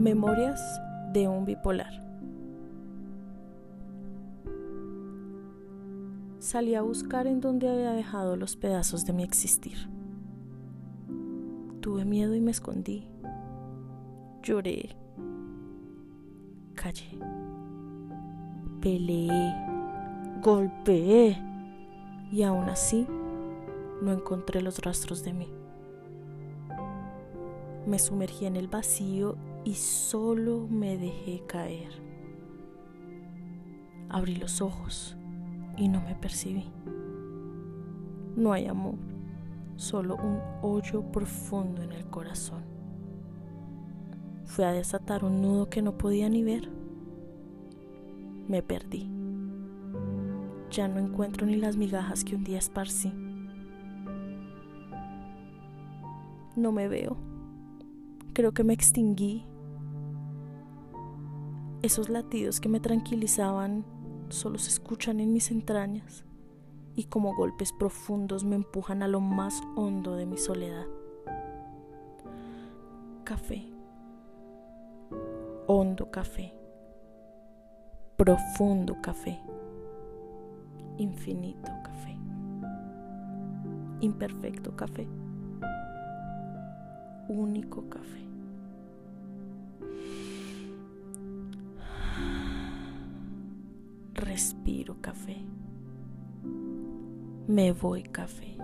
Memorias de un bipolar. Salí a buscar en donde había dejado los pedazos de mi existir. Tuve miedo y me escondí. Lloré. Callé. Peleé. Golpeé. Y aún así no encontré los rastros de mí. Me sumergí en el vacío y solo me dejé caer. Abrí los ojos y no me percibí. No hay amor, solo un hoyo profundo en el corazón. Fui a desatar un nudo que no podía ni ver. Me perdí. Ya no encuentro ni las migajas que un día esparcí. No me veo. Creo que me extinguí esos latidos que me tranquilizaban solo se escuchan en mis entrañas y como golpes profundos me empujan a lo más hondo de mi soledad. Café. Hondo café. Profundo café. Infinito café. Imperfecto café. Único café. Respiro café. Me voy café.